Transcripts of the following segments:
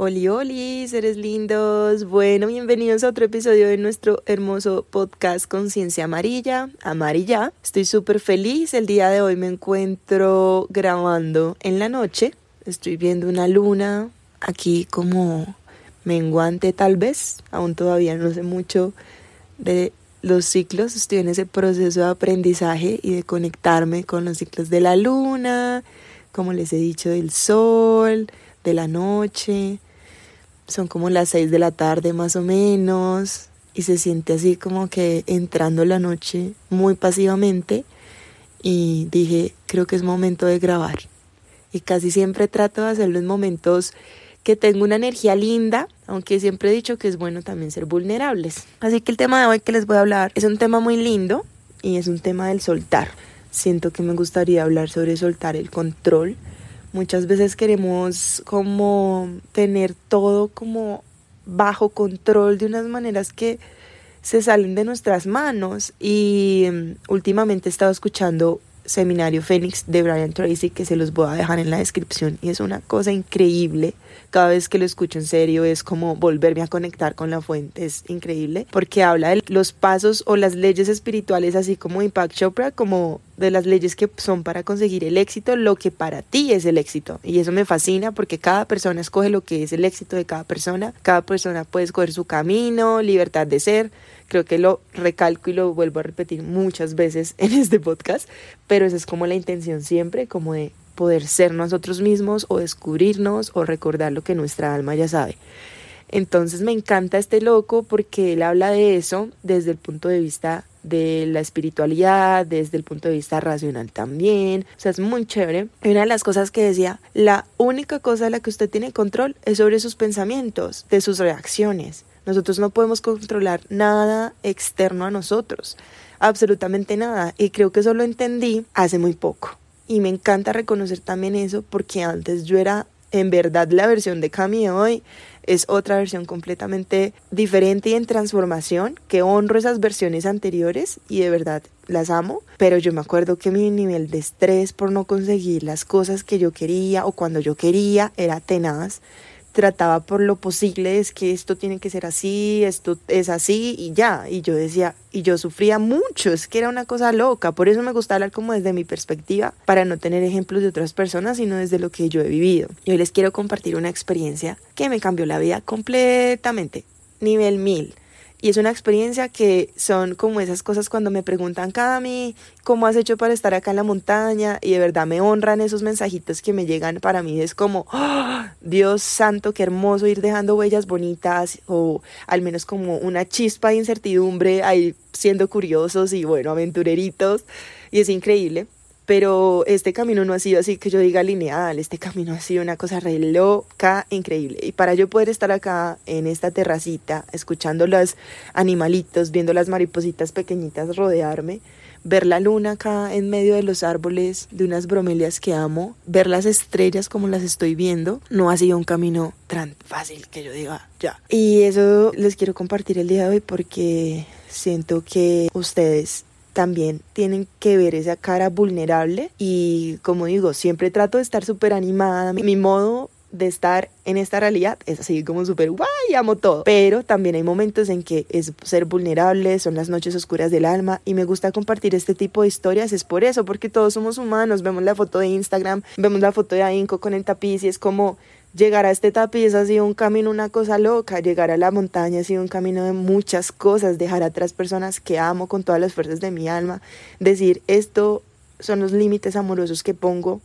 Oli, oli, seres lindos. Bueno, bienvenidos a otro episodio de nuestro hermoso podcast Conciencia Amarilla, Amarilla. Estoy súper feliz. El día de hoy me encuentro grabando en la noche. Estoy viendo una luna aquí como menguante tal vez. Aún todavía no sé mucho de los ciclos. Estoy en ese proceso de aprendizaje y de conectarme con los ciclos de la luna, como les he dicho, del sol, de la noche son como las seis de la tarde más o menos y se siente así como que entrando la noche muy pasivamente y dije, creo que es momento de grabar. Y casi siempre trato de hacerlo en momentos que tengo una energía linda, aunque siempre he dicho que es bueno también ser vulnerables. Así que el tema de hoy que les voy a hablar es un tema muy lindo y es un tema del soltar. Siento que me gustaría hablar sobre soltar el control Muchas veces queremos como tener todo como bajo control de unas maneras que se salen de nuestras manos. Y mm, últimamente he estado escuchando Seminario Fénix de Brian Tracy que se los voy a dejar en la descripción y es una cosa increíble. Cada vez que lo escucho en serio es como volverme a conectar con la fuente, es increíble, porque habla de los pasos o las leyes espirituales, así como Impact Chopra, como de las leyes que son para conseguir el éxito, lo que para ti es el éxito. Y eso me fascina porque cada persona escoge lo que es el éxito de cada persona, cada persona puede escoger su camino, libertad de ser. Creo que lo recalco y lo vuelvo a repetir muchas veces en este podcast, pero esa es como la intención siempre, como de poder ser nosotros mismos o descubrirnos o recordar lo que nuestra alma ya sabe. Entonces me encanta este loco porque él habla de eso desde el punto de vista de la espiritualidad, desde el punto de vista racional también. O sea, es muy chévere. Y una de las cosas que decía, la única cosa de la que usted tiene control es sobre sus pensamientos, de sus reacciones. Nosotros no podemos controlar nada externo a nosotros, absolutamente nada. Y creo que eso lo entendí hace muy poco. Y me encanta reconocer también eso porque antes yo era en verdad la versión de Cami hoy es otra versión completamente diferente y en transformación, que honro esas versiones anteriores y de verdad las amo, pero yo me acuerdo que mi nivel de estrés por no conseguir las cosas que yo quería o cuando yo quería era tenaz trataba por lo posible es que esto tiene que ser así, esto es así y ya. Y yo decía, y yo sufría mucho, es que era una cosa loca. Por eso me gusta hablar como desde mi perspectiva, para no tener ejemplos de otras personas, sino desde lo que yo he vivido. Y hoy les quiero compartir una experiencia que me cambió la vida completamente. Nivel mil. Y es una experiencia que son como esas cosas cuando me preguntan, Cami, ¿cómo has hecho para estar acá en la montaña? Y de verdad me honran esos mensajitos que me llegan para mí. Es como, ¡Oh, Dios santo, qué hermoso ir dejando huellas bonitas o al menos como una chispa de incertidumbre ahí siendo curiosos y bueno, aventureritos. Y es increíble pero este camino no ha sido así que yo diga lineal, este camino ha sido una cosa re loca, increíble. Y para yo poder estar acá en esta terracita, escuchando los animalitos, viendo las maripositas pequeñitas rodearme, ver la luna acá en medio de los árboles de unas bromelias que amo, ver las estrellas como las estoy viendo, no ha sido un camino tan fácil que yo diga ya. Y eso les quiero compartir el día de hoy porque siento que ustedes también tienen que ver esa cara vulnerable y como digo, siempre trato de estar súper animada. Mi modo de estar en esta realidad es así como súper guay, amo todo. Pero también hay momentos en que es ser vulnerable, son las noches oscuras del alma y me gusta compartir este tipo de historias. Es por eso, porque todos somos humanos. Vemos la foto de Instagram, vemos la foto de Ainco con el tapiz y es como Llegar a este tapiz ha sido un camino, una cosa loca. Llegar a la montaña ha sido un camino de muchas cosas. Dejar atrás personas que amo con todas las fuerzas de mi alma. Decir, esto son los límites amorosos que pongo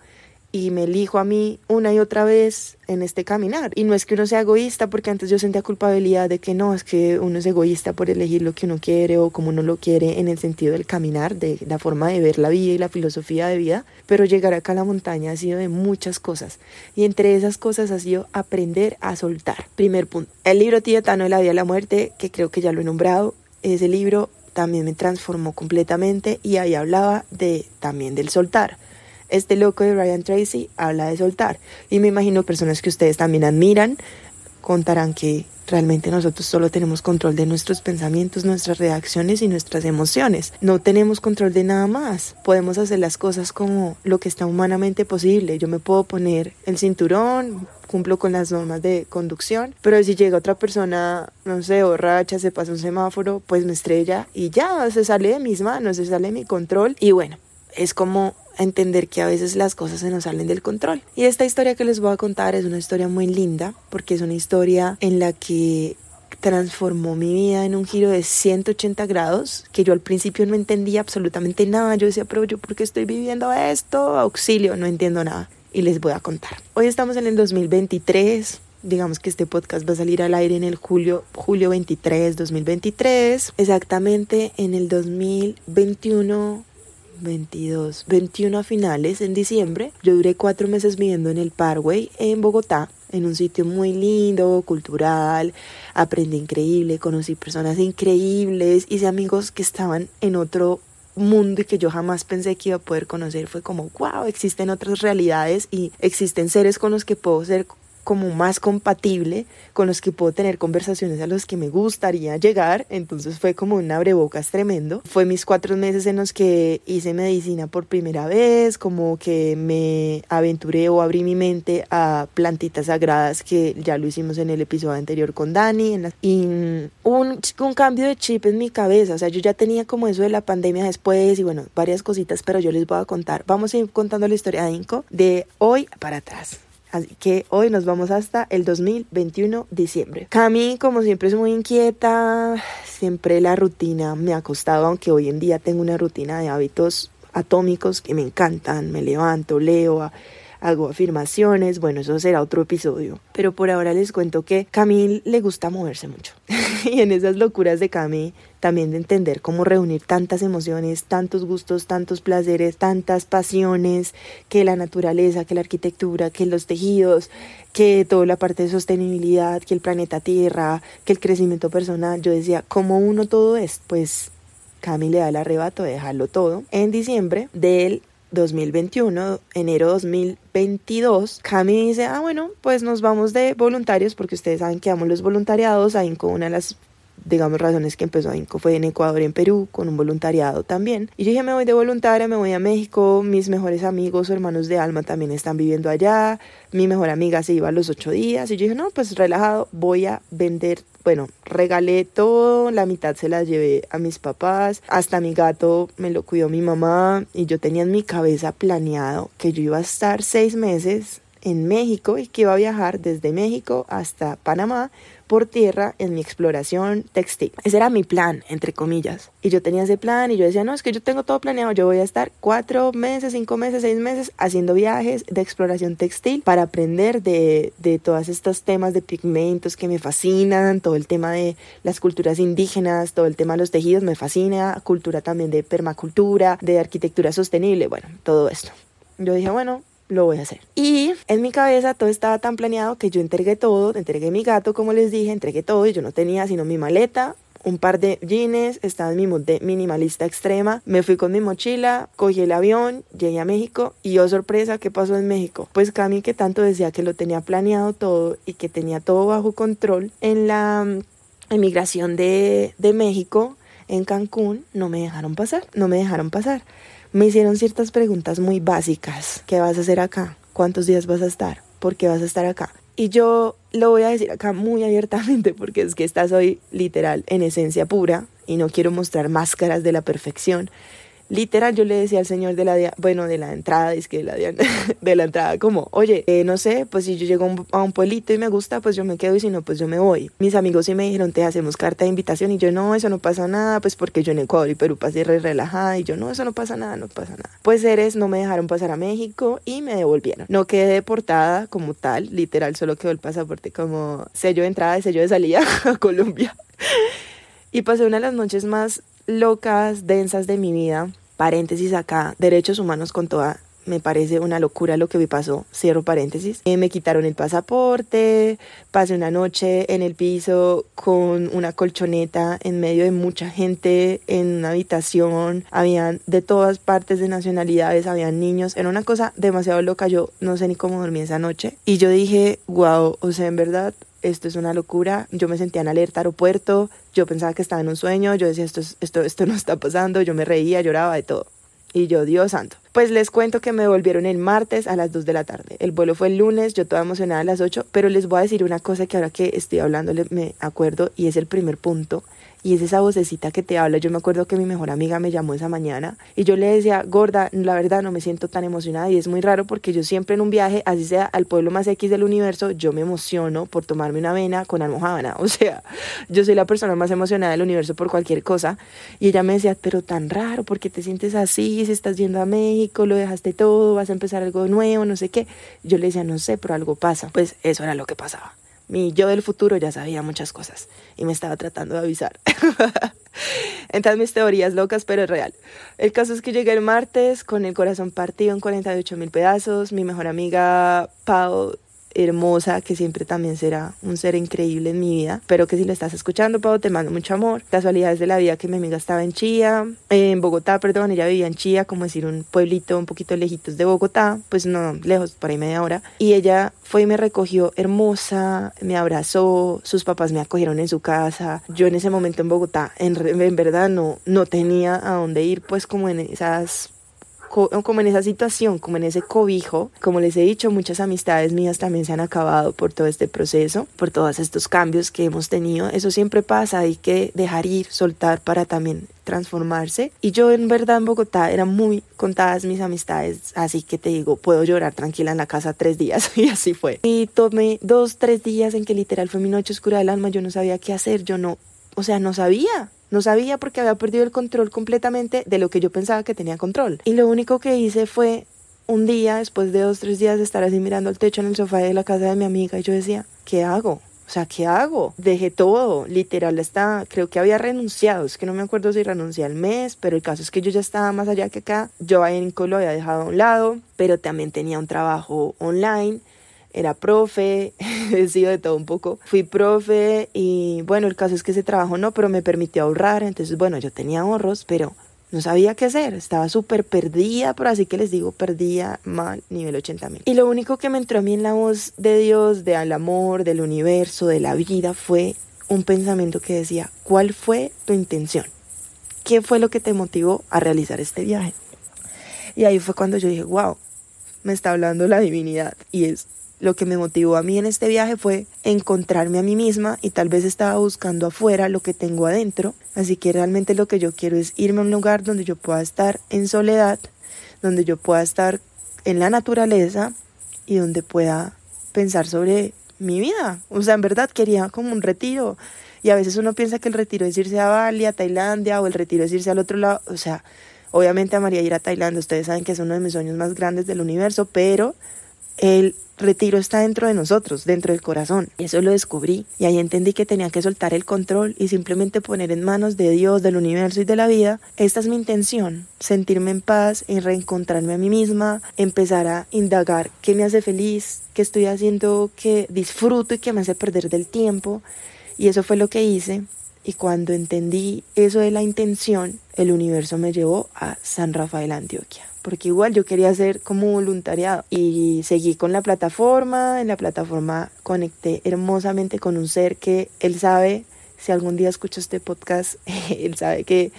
y me elijo a mí una y otra vez en este caminar. Y no es que uno sea egoísta, porque antes yo sentía culpabilidad de que no, es que uno es egoísta por elegir lo que uno quiere o como uno lo quiere en el sentido del caminar, de la forma de ver la vida y la filosofía de vida. Pero llegar acá a la montaña ha sido de muchas cosas. Y entre esas cosas ha sido aprender a soltar. Primer punto. El libro tibetano de la vida y la muerte, que creo que ya lo he nombrado, ese libro también me transformó completamente y ahí hablaba de también del soltar. Este loco de Ryan Tracy habla de soltar y me imagino personas que ustedes también admiran contarán que realmente nosotros solo tenemos control de nuestros pensamientos, nuestras reacciones y nuestras emociones. No tenemos control de nada más. Podemos hacer las cosas como lo que está humanamente posible. Yo me puedo poner el cinturón, cumplo con las normas de conducción, pero si llega otra persona, no sé, borracha, se pasa un semáforo, pues me estrella y ya, se sale de mis manos, se sale de mi control y bueno, es como entender que a veces las cosas se nos salen del control. Y esta historia que les voy a contar es una historia muy linda porque es una historia en la que transformó mi vida en un giro de 180 grados, que yo al principio no entendía absolutamente nada. Yo decía, pero yo, ¿por qué estoy viviendo esto? Auxilio, no entiendo nada. Y les voy a contar. Hoy estamos en el 2023. Digamos que este podcast va a salir al aire en el julio, julio 23, 2023. Exactamente en el 2021 22, 21 a finales en diciembre. Yo duré cuatro meses viviendo en el Parkway en Bogotá, en un sitio muy lindo, cultural, aprendí increíble, conocí personas increíbles, hice amigos que estaban en otro mundo y que yo jamás pensé que iba a poder conocer. Fue como, wow, existen otras realidades y existen seres con los que puedo ser como más compatible con los que puedo tener conversaciones a los que me gustaría llegar. Entonces fue como un abrebocas tremendo. Fue mis cuatro meses en los que hice medicina por primera vez, como que me aventuré o abrí mi mente a plantitas sagradas que ya lo hicimos en el episodio anterior con Dani. y un, un cambio de chip en mi cabeza. O sea, yo ya tenía como eso de la pandemia después y bueno, varias cositas, pero yo les voy a contar. Vamos a ir contando la historia de Inco de hoy para atrás. Así que hoy nos vamos hasta el 2021 diciembre. Cami, como siempre, es muy inquieta. Siempre la rutina me ha costado, aunque hoy en día tengo una rutina de hábitos atómicos que me encantan. Me levanto, leo, hago afirmaciones, bueno, eso será otro episodio. Pero por ahora les cuento que Camille le gusta moverse mucho. y en esas locuras de Camille también de entender cómo reunir tantas emociones, tantos gustos, tantos placeres, tantas pasiones, que la naturaleza, que la arquitectura, que los tejidos, que toda la parte de sostenibilidad, que el planeta Tierra, que el crecimiento personal. Yo decía, ¿cómo uno todo es? Pues Camille le da el arrebato de dejarlo todo. En diciembre del 2021, enero 2022, Cami dice, ah, bueno, pues nos vamos de voluntarios, porque ustedes saben que amo los voluntariados, ahí con una de las digamos, razones que empezó INCO fue en Ecuador y en Perú, con un voluntariado también. Y yo dije, me voy de voluntaria, me voy a México, mis mejores amigos o hermanos de alma también están viviendo allá, mi mejor amiga se iba a los ocho días, y yo dije, no, pues relajado, voy a vender, bueno, regalé todo, la mitad se la llevé a mis papás, hasta mi gato me lo cuidó mi mamá, y yo tenía en mi cabeza planeado que yo iba a estar seis meses en México y que iba a viajar desde México hasta Panamá por tierra en mi exploración textil. Ese era mi plan, entre comillas. Y yo tenía ese plan y yo decía, no, es que yo tengo todo planeado, yo voy a estar cuatro meses, cinco meses, seis meses haciendo viajes de exploración textil para aprender de, de todos estos temas de pigmentos que me fascinan, todo el tema de las culturas indígenas, todo el tema de los tejidos me fascina, cultura también de permacultura, de arquitectura sostenible, bueno, todo esto. Yo dije, bueno, lo voy a hacer. Y en mi cabeza todo estaba tan planeado que yo entregué todo, entregué mi gato, como les dije, entregué todo y yo no tenía sino mi maleta, un par de jeans, estaba en mi mood de minimalista extrema. Me fui con mi mochila, cogí el avión, llegué a México y oh sorpresa, ¿qué pasó en México? Pues Cami que tanto decía que lo tenía planeado todo y que tenía todo bajo control en la mm, emigración de, de México en Cancún, no me dejaron pasar, no me dejaron pasar me hicieron ciertas preguntas muy básicas. ¿Qué vas a hacer acá? ¿Cuántos días vas a estar? ¿Por qué vas a estar acá? Y yo lo voy a decir acá muy abiertamente porque es que esta soy literal en esencia pura y no quiero mostrar máscaras de la perfección literal yo le decía al señor de la bueno de la entrada es que de la, de la entrada como oye eh, no sé pues si yo llego a un, pueblito y me gusta pues yo me quedo y si no pues yo me voy mis amigos sí me dijeron te hacemos carta de invitación y yo no eso no pasa nada pues porque yo en Ecuador y Perú pasé re relajada y yo no eso no pasa nada no pasa nada pues eres no me dejaron pasar a México y me devolvieron. No quedé deportada como tal literal solo quedó el pasaporte como sello de entrada y sello de salida a Colombia. Y pasé una de las noches más locas, densas de mi vida paréntesis acá, derechos humanos con toda me parece una locura lo que me pasó, cierro paréntesis. Eh, me quitaron el pasaporte, pasé una noche en el piso con una colchoneta en medio de mucha gente en una habitación, habían de todas partes de nacionalidades, habían niños, era una cosa demasiado loca, yo no sé ni cómo dormí esa noche y yo dije, wow, o sea, en verdad esto es una locura. Yo me sentía en alerta aeropuerto, yo pensaba que estaba en un sueño, yo decía, esto, esto, esto no está pasando, yo me reía, lloraba de todo. Y yo, Dios santo. Pues les cuento que me volvieron el martes a las 2 de la tarde. El vuelo fue el lunes, yo toda emocionada a las 8, pero les voy a decir una cosa que ahora que estoy hablando me acuerdo y es el primer punto y es esa vocecita que te habla. Yo me acuerdo que mi mejor amiga me llamó esa mañana y yo le decía, gorda, la verdad no me siento tan emocionada y es muy raro porque yo siempre en un viaje, así sea al pueblo más X del universo, yo me emociono por tomarme una avena con almohábana. O sea, yo soy la persona más emocionada del universo por cualquier cosa. Y ella me decía, pero tan raro, porque te sientes así? Si estás yendo a México, lo dejaste todo, vas a empezar algo nuevo, no sé qué. Yo le decía, no sé, pero algo pasa. Pues eso era lo que pasaba. Mi yo del futuro ya sabía muchas cosas y me estaba tratando de avisar. Entonces mis teorías locas, pero es real. El caso es que llegué el martes con el corazón partido en 48 mil pedazos. Mi mejor amiga Pau hermosa, que siempre también será un ser increíble en mi vida. Pero que si le estás escuchando, Pau, te mando mucho amor. Casualidades de la vida que mi amiga estaba en Chía, en Bogotá, perdón, ella vivía en Chía, como decir un pueblito un poquito lejitos de Bogotá, pues no lejos, por ahí media hora. Y ella fue y me recogió hermosa, me abrazó, sus papás me acogieron en su casa. Yo en ese momento en Bogotá, en, en verdad no, no tenía a dónde ir, pues como en esas como en esa situación, como en ese cobijo, como les he dicho, muchas amistades mías también se han acabado por todo este proceso, por todos estos cambios que hemos tenido. Eso siempre pasa, hay que dejar ir, soltar para también transformarse. Y yo en verdad en Bogotá eran muy contadas mis amistades, así que te digo, puedo llorar tranquila en la casa tres días y así fue. Y tomé dos, tres días en que literal fue mi noche oscura del alma, yo no sabía qué hacer, yo no, o sea, no sabía, no sabía porque había perdido el control completamente de lo que yo pensaba que tenía control. Y lo único que hice fue un día, después de dos, tres días de estar así mirando el techo en el sofá de la casa de mi amiga, y yo decía, ¿qué hago? O sea, ¿qué hago? Dejé todo, literal, está, creo que había renunciado, es que no me acuerdo si renuncié al mes, pero el caso es que yo ya estaba más allá que acá, yo ahí en lo había dejado a un lado, pero también tenía un trabajo online, era profe, he sido de todo un poco. Fui profe y bueno, el caso es que ese trabajo no, pero me permitió ahorrar. Entonces, bueno, yo tenía ahorros, pero no sabía qué hacer. Estaba súper perdida, por así que les digo, perdida mal, nivel 80 mil. Y lo único que me entró a mí en la voz de Dios, del amor, del universo, de la vida, fue un pensamiento que decía, ¿cuál fue tu intención? ¿Qué fue lo que te motivó a realizar este viaje? Y ahí fue cuando yo dije, wow, me está hablando la divinidad y es lo que me motivó a mí en este viaje fue encontrarme a mí misma y tal vez estaba buscando afuera lo que tengo adentro. Así que realmente lo que yo quiero es irme a un lugar donde yo pueda estar en soledad, donde yo pueda estar en la naturaleza y donde pueda pensar sobre mi vida. O sea, en verdad quería como un retiro. Y a veces uno piensa que el retiro es irse a Bali, a Tailandia, o el retiro es irse al otro lado. O sea, obviamente amaría ir a Tailandia. Ustedes saben que es uno de mis sueños más grandes del universo, pero el retiro está dentro de nosotros, dentro del corazón. Y eso lo descubrí y ahí entendí que tenía que soltar el control y simplemente poner en manos de Dios, del universo y de la vida. Esta es mi intención, sentirme en paz, en reencontrarme a mí misma, empezar a indagar qué me hace feliz, qué estoy haciendo que disfruto y que me hace perder del tiempo. Y eso fue lo que hice. Y cuando entendí eso de la intención, el universo me llevó a San Rafael, Antioquia porque igual yo quería hacer como voluntariado y seguí con la plataforma, en la plataforma conecté hermosamente con un ser que él sabe, si algún día escucho este podcast, él sabe que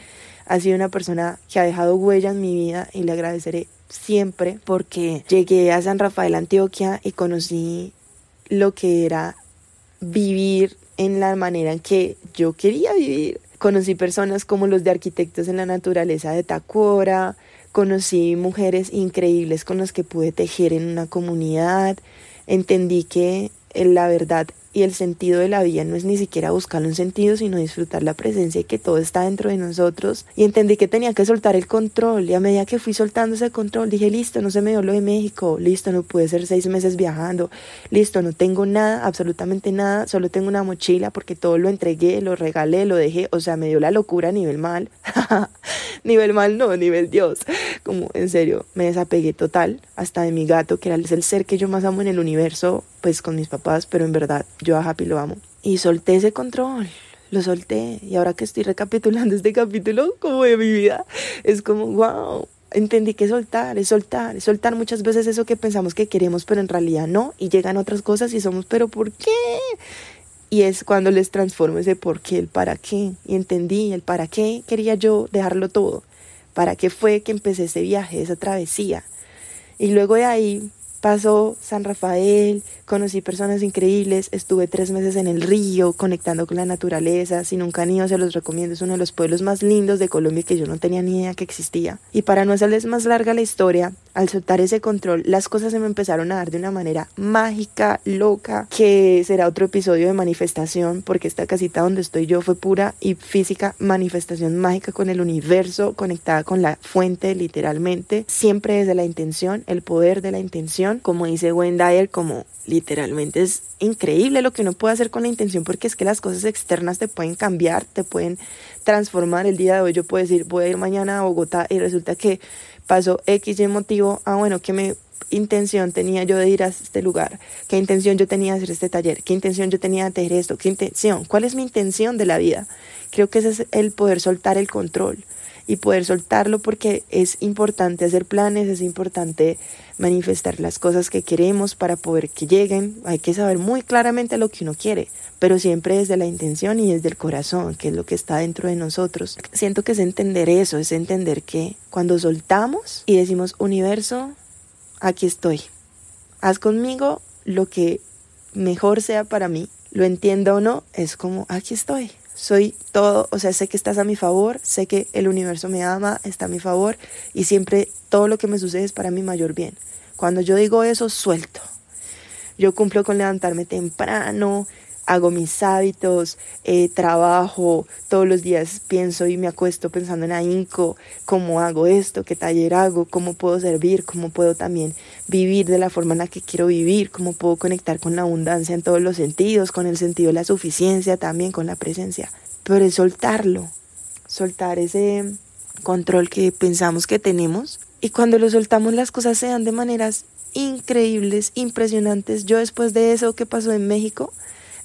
ha sido una persona que ha dejado huella en mi vida y le agradeceré siempre porque llegué a San Rafael, Antioquia y conocí lo que era vivir en la manera en que yo quería vivir. Conocí personas como los de arquitectos en la naturaleza de Tacora, conocí mujeres increíbles con las que pude tejer en una comunidad, entendí que la verdad y el sentido de la vida no es ni siquiera buscar un sentido, sino disfrutar la presencia y que todo está dentro de nosotros. Y entendí que tenía que soltar el control. Y a medida que fui soltando ese control, dije, listo, no se me dio lo de México, listo, no pude ser seis meses viajando, listo, no tengo nada, absolutamente nada, solo tengo una mochila porque todo lo entregué, lo regalé, lo dejé, o sea, me dio la locura a nivel mal. nivel mal no, nivel Dios. Como en serio, me desapegué total hasta de mi gato, que era el ser que yo más amo en el universo, pues con mis papás, pero en verdad yo a Happy lo amo. Y solté ese control, lo solté. Y ahora que estoy recapitulando este capítulo como de mi vida, es como, wow, entendí que soltar, es soltar, soltar muchas veces eso que pensamos que queremos, pero en realidad no, y llegan otras cosas y somos, pero ¿por qué? Y es cuando les transformo ese por qué, el para qué, y entendí el para qué quería yo dejarlo todo, para qué fue que empecé ese viaje, esa travesía. Y luego de ahí Pasó San Rafael, conocí personas increíbles, estuve tres meses en el río conectando con la naturaleza, si nunca han ido se los recomiendo, es uno de los pueblos más lindos de Colombia que yo no tenía ni idea que existía. Y para no hacerles más larga la historia, al soltar ese control, las cosas se me empezaron a dar de una manera mágica, loca, que será otro episodio de manifestación, porque esta casita donde estoy yo fue pura y física manifestación mágica con el universo, conectada con la fuente literalmente, siempre desde la intención, el poder de la intención como dice Wayne Dyer, como literalmente es increíble lo que uno puede hacer con la intención porque es que las cosas externas te pueden cambiar, te pueden transformar. El día de hoy yo puedo decir, voy a ir mañana a Bogotá y resulta que pasó X y motivo, ah bueno, que me intención tenía yo de ir a este lugar, qué intención yo tenía de hacer este taller, qué intención yo tenía de hacer esto, qué intención, cuál es mi intención de la vida. Creo que ese es el poder soltar el control y poder soltarlo porque es importante hacer planes, es importante manifestar las cosas que queremos para poder que lleguen. Hay que saber muy claramente lo que uno quiere, pero siempre desde la intención y desde el corazón, que es lo que está dentro de nosotros. Siento que es entender eso, es entender que cuando soltamos y decimos universo, aquí estoy. Haz conmigo lo que mejor sea para mí. Lo entienda o no, es como aquí estoy soy todo, o sea, sé que estás a mi favor, sé que el universo me ama, está a mi favor y siempre todo lo que me sucede es para mi mayor bien. Cuando yo digo eso, suelto. Yo cumplo con levantarme temprano, hago mis hábitos, eh, trabajo, todos los días pienso y me acuesto pensando en ahínco, cómo hago esto, qué taller hago, cómo puedo servir, cómo puedo también vivir de la forma en la que quiero vivir, cómo puedo conectar con la abundancia en todos los sentidos, con el sentido de la suficiencia también, con la presencia. Pero es soltarlo, soltar ese control que pensamos que tenemos y cuando lo soltamos las cosas se dan de maneras increíbles, impresionantes. Yo después de eso que pasó en México,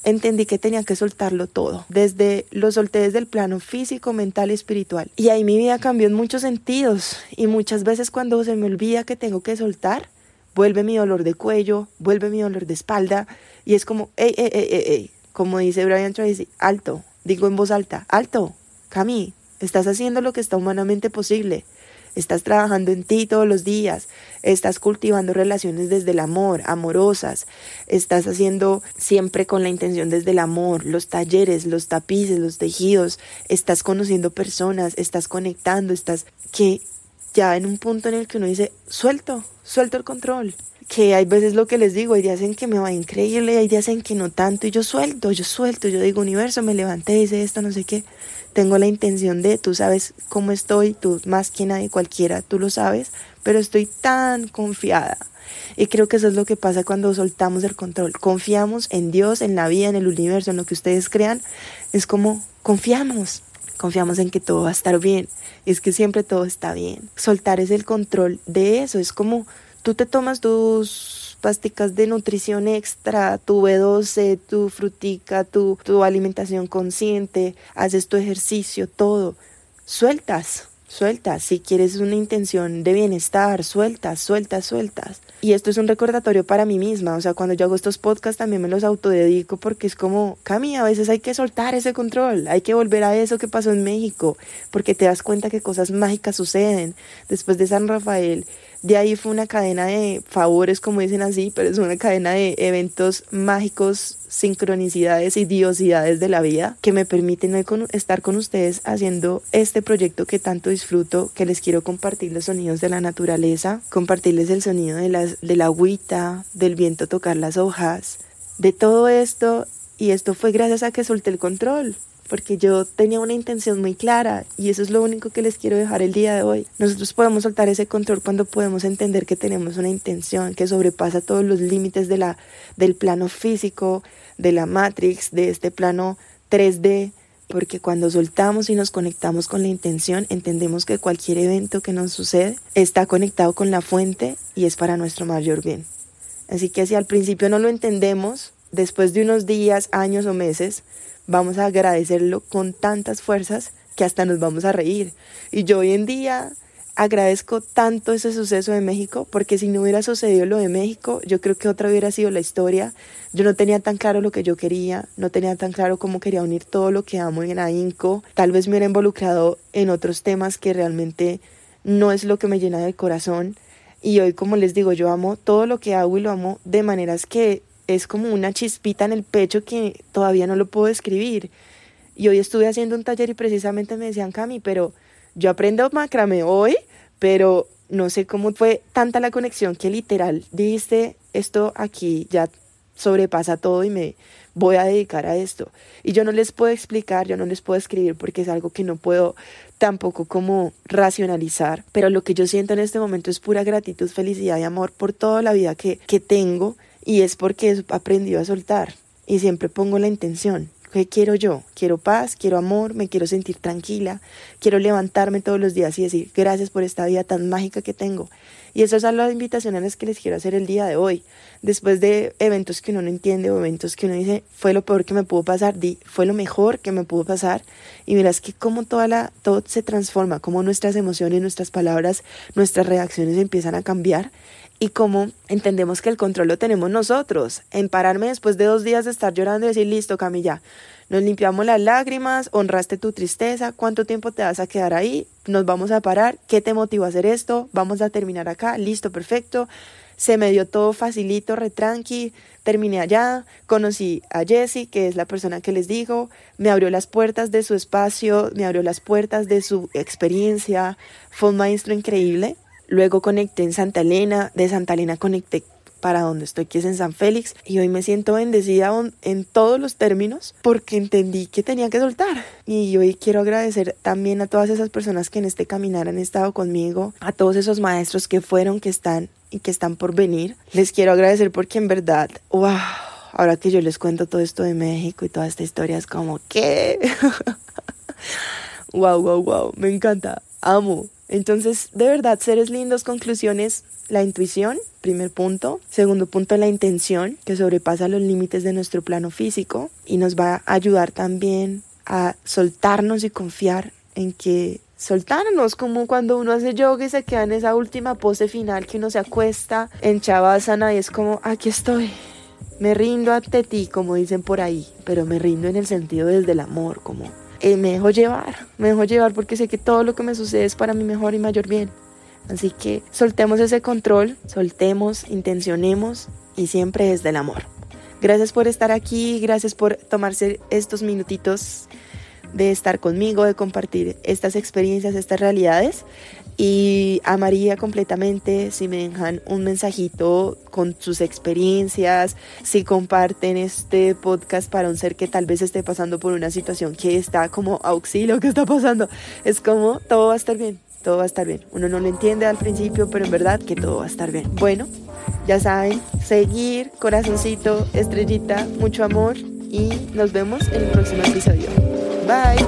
entendí que tenía que soltarlo todo. Desde lo solté desde el plano físico, mental y espiritual. Y ahí mi vida cambió en muchos sentidos. Y muchas veces cuando se me olvida que tengo que soltar, vuelve mi dolor de cuello, vuelve mi dolor de espalda. Y es como, ey, ey, ey, ey, ey. Como dice Brian Tracy, alto. Digo en voz alta, alto. Cami, estás haciendo lo que está humanamente posible. Estás trabajando en ti todos los días, estás cultivando relaciones desde el amor, amorosas, estás haciendo siempre con la intención desde el amor, los talleres, los tapices, los tejidos, estás conociendo personas, estás conectando, estás que ya en un punto en el que uno dice, suelto, suelto el control. Que hay veces lo que les digo, hay días en que me va increíble, hay días en que no tanto, y yo suelto, yo suelto, yo digo, universo, me levanté, hice esto, no sé qué tengo la intención de, tú sabes cómo estoy, tú más que nadie cualquiera, tú lo sabes, pero estoy tan confiada. Y creo que eso es lo que pasa cuando soltamos el control. Confiamos en Dios, en la vida, en el universo, en lo que ustedes crean. Es como confiamos, confiamos en que todo va a estar bien. Es que siempre todo está bien. Soltar es el control de eso. Es como tú te tomas tus pasticas de nutrición extra, tu B12, tu frutica, tu, tu alimentación consciente, haces tu ejercicio, todo. Sueltas, sueltas. Si quieres una intención de bienestar, sueltas, sueltas, sueltas. Y esto es un recordatorio para mí misma. O sea, cuando yo hago estos podcasts también me los autodedico porque es como, Cami, a veces hay que soltar ese control. Hay que volver a eso que pasó en México. Porque te das cuenta que cosas mágicas suceden. Después de San Rafael, de ahí fue una cadena de favores, como dicen así, pero es una cadena de eventos mágicos, sincronicidades y diosidades de la vida que me permiten estar con ustedes haciendo este proyecto que tanto disfruto, que les quiero compartir los sonidos de la naturaleza, compartirles el sonido de, las, de la agüita, del viento tocar las hojas, de todo esto. Y esto fue gracias a que solté el control porque yo tenía una intención muy clara y eso es lo único que les quiero dejar el día de hoy. Nosotros podemos soltar ese control cuando podemos entender que tenemos una intención que sobrepasa todos los límites de la, del plano físico, de la Matrix, de este plano 3D porque cuando soltamos y nos conectamos con la intención, entendemos que cualquier evento que nos sucede está conectado con la fuente y es para nuestro mayor bien. Así que si al principio no lo entendemos, después de unos días, años o meses, vamos a agradecerlo con tantas fuerzas que hasta nos vamos a reír. Y yo hoy en día agradezco tanto ese suceso de México, porque si no hubiera sucedido lo de México, yo creo que otra hubiera sido la historia. Yo no tenía tan claro lo que yo quería, no tenía tan claro cómo quería unir todo lo que amo en AINCO. Tal vez me hubiera involucrado en otros temas que realmente no es lo que me llena del corazón. Y hoy, como les digo, yo amo todo lo que hago y lo amo de maneras que es como una chispita en el pecho que todavía no lo puedo describir. Y hoy estuve haciendo un taller y precisamente me decían, Cami, pero yo aprendo macramé hoy, pero no sé cómo fue tanta la conexión que literal dijiste, esto aquí ya sobrepasa todo y me voy a dedicar a esto. Y yo no les puedo explicar, yo no les puedo escribir porque es algo que no puedo tampoco como racionalizar, pero lo que yo siento en este momento es pura gratitud, felicidad y amor por toda la vida que, que tengo y es porque he aprendido a soltar y siempre pongo la intención. ¿Qué quiero yo? Quiero paz, quiero amor, me quiero sentir tranquila, quiero levantarme todos los días y decir gracias por esta vida tan mágica que tengo. Y esas son las invitaciones que les quiero hacer el día de hoy. Después de eventos que uno no entiende eventos que uno dice fue lo peor que me pudo pasar, di fue lo mejor que me pudo pasar. Y miras que como toda la, todo se transforma, como nuestras emociones, nuestras palabras, nuestras reacciones empiezan a cambiar y cómo entendemos que el control lo tenemos nosotros. En pararme después de dos días de estar llorando y decir, listo, Camilla, nos limpiamos las lágrimas, honraste tu tristeza, cuánto tiempo te vas a quedar ahí, nos vamos a parar, qué te motivó a hacer esto, vamos a terminar acá, listo, perfecto. Se me dio todo facilito, retranqui, terminé allá, conocí a Jessie, que es la persona que les digo, me abrió las puertas de su espacio, me abrió las puertas de su experiencia, fue un maestro increíble. Luego conecté en Santa Elena, de Santa Elena conecté para donde estoy, que es en San Félix, y hoy me siento bendecida en todos los términos porque entendí que tenía que soltar. Y hoy quiero agradecer también a todas esas personas que en este caminar han estado conmigo, a todos esos maestros que fueron, que están y que están por venir. Les quiero agradecer porque en verdad, wow, ahora que yo les cuento todo esto de México y toda esta historia es como, ¿qué? wow, wow, wow, me encanta, amo entonces, de verdad, seres lindos, conclusiones, la intuición, primer punto. Segundo punto, la intención, que sobrepasa los límites de nuestro plano físico y nos va a ayudar también a soltarnos y confiar en que soltarnos, como cuando uno hace yoga y se queda en esa última pose final que uno se acuesta en Chavasana y es como, aquí estoy, me rindo ante ti, como dicen por ahí, pero me rindo en el sentido desde el amor, como eh, me dejo llevar, me dejo llevar porque sé que todo lo que me sucede es para mi mejor y mayor bien. Así que soltemos ese control, soltemos, intencionemos y siempre es del amor. Gracias por estar aquí, gracias por tomarse estos minutitos de estar conmigo, de compartir estas experiencias, estas realidades y a María completamente si me dejan un mensajito con sus experiencias, si comparten este podcast para un ser que tal vez esté pasando por una situación que está como auxilio, ¿qué está pasando? Es como todo va a estar bien, todo va a estar bien. Uno no lo entiende al principio, pero en verdad que todo va a estar bien. Bueno, ya saben, seguir, corazoncito, estrellita, mucho amor y nos vemos en el próximo episodio. Bye.